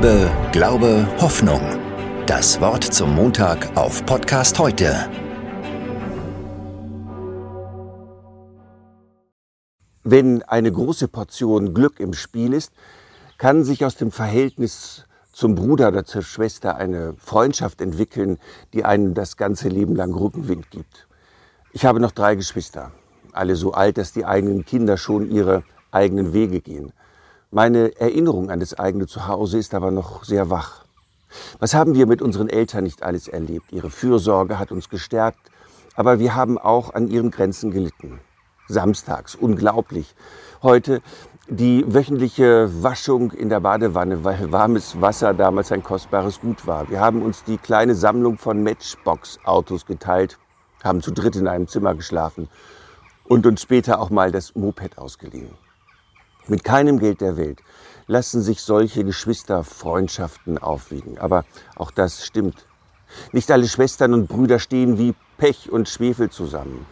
Liebe, Glaube, Hoffnung. Das Wort zum Montag auf Podcast heute. Wenn eine große Portion Glück im Spiel ist, kann sich aus dem Verhältnis zum Bruder oder zur Schwester eine Freundschaft entwickeln, die einem das ganze Leben lang Rückenwind gibt. Ich habe noch drei Geschwister, alle so alt, dass die eigenen Kinder schon ihre eigenen Wege gehen. Meine Erinnerung an das eigene Zuhause ist aber noch sehr wach. Was haben wir mit unseren Eltern nicht alles erlebt? Ihre Fürsorge hat uns gestärkt, aber wir haben auch an ihren Grenzen gelitten. Samstags, unglaublich. Heute die wöchentliche Waschung in der Badewanne, weil warmes Wasser damals ein kostbares Gut war. Wir haben uns die kleine Sammlung von Matchbox-Autos geteilt, haben zu dritt in einem Zimmer geschlafen und uns später auch mal das Moped ausgeliehen. Mit keinem Geld der Welt lassen sich solche Geschwisterfreundschaften aufwiegen. Aber auch das stimmt. Nicht alle Schwestern und Brüder stehen wie Pech und Schwefel zusammen.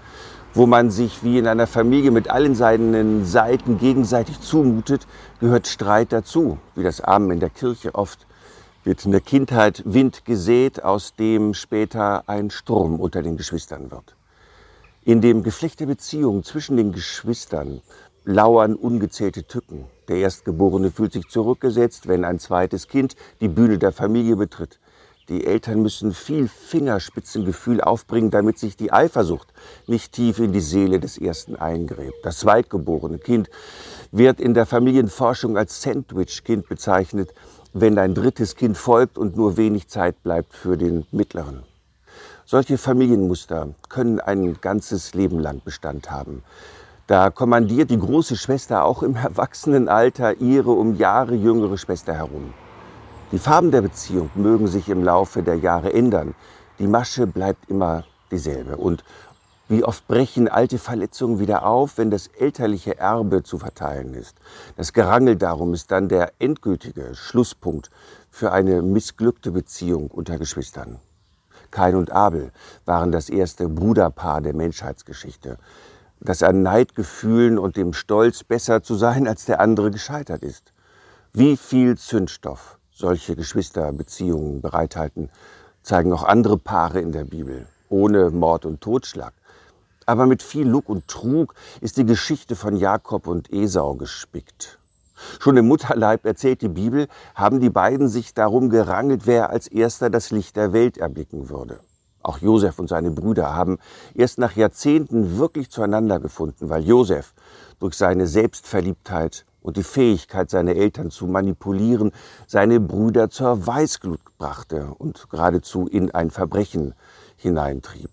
Wo man sich wie in einer Familie mit allen seinen Seiten gegenseitig zumutet, gehört Streit dazu, wie das Amen in der Kirche oft wird in der Kindheit Wind gesät, aus dem später ein Sturm unter den Geschwistern wird. In dem Geflecht der Beziehung zwischen den Geschwistern lauern ungezählte Tücken. Der Erstgeborene fühlt sich zurückgesetzt, wenn ein zweites Kind die Bühne der Familie betritt. Die Eltern müssen viel Fingerspitzengefühl aufbringen, damit sich die Eifersucht nicht tief in die Seele des Ersten eingräbt. Das zweitgeborene Kind wird in der Familienforschung als Sandwich-Kind bezeichnet, wenn ein drittes Kind folgt und nur wenig Zeit bleibt für den mittleren. Solche Familienmuster können ein ganzes Leben lang Bestand haben. Da kommandiert die große Schwester auch im Erwachsenenalter ihre um Jahre jüngere Schwester herum. Die Farben der Beziehung mögen sich im Laufe der Jahre ändern. Die Masche bleibt immer dieselbe. Und wie oft brechen alte Verletzungen wieder auf, wenn das elterliche Erbe zu verteilen ist. Das Gerangel darum ist dann der endgültige Schlusspunkt für eine missglückte Beziehung unter Geschwistern. Kain und Abel waren das erste Bruderpaar der Menschheitsgeschichte das an Neidgefühlen und dem Stolz, besser zu sein als der andere, gescheitert ist. Wie viel Zündstoff solche Geschwisterbeziehungen bereithalten, zeigen auch andere Paare in der Bibel, ohne Mord und Totschlag. Aber mit viel Lug und Trug ist die Geschichte von Jakob und Esau gespickt. Schon im Mutterleib erzählt die Bibel, haben die beiden sich darum gerangelt, wer als erster das Licht der Welt erblicken würde. Auch Josef und seine Brüder haben erst nach Jahrzehnten wirklich zueinander gefunden, weil Josef durch seine Selbstverliebtheit und die Fähigkeit, seine Eltern zu manipulieren, seine Brüder zur Weißglut brachte und geradezu in ein Verbrechen hineintrieb.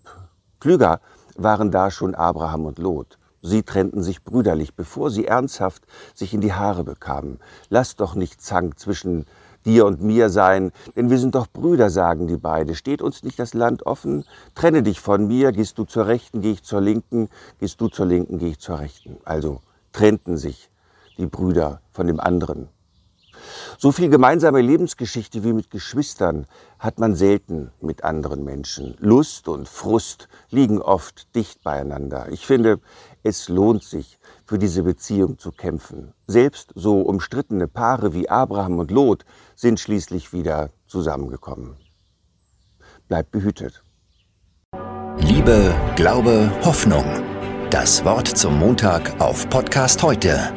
Klüger waren da schon Abraham und Lot. Sie trennten sich brüderlich, bevor sie ernsthaft sich in die Haare bekamen. Lass doch nicht Zank zwischen dir und mir sein, denn wir sind doch Brüder, sagen die beide. Steht uns nicht das Land offen? Trenne dich von mir, gehst du zur Rechten, gehe ich zur Linken, gehst du zur Linken, gehe ich zur Rechten. Also trennten sich die Brüder von dem anderen. So viel gemeinsame Lebensgeschichte wie mit Geschwistern hat man selten mit anderen Menschen. Lust und Frust liegen oft dicht beieinander. Ich finde, es lohnt sich, für diese Beziehung zu kämpfen. Selbst so umstrittene Paare wie Abraham und Lot sind schließlich wieder zusammengekommen. Bleibt behütet. Liebe, Glaube, Hoffnung. Das Wort zum Montag auf Podcast heute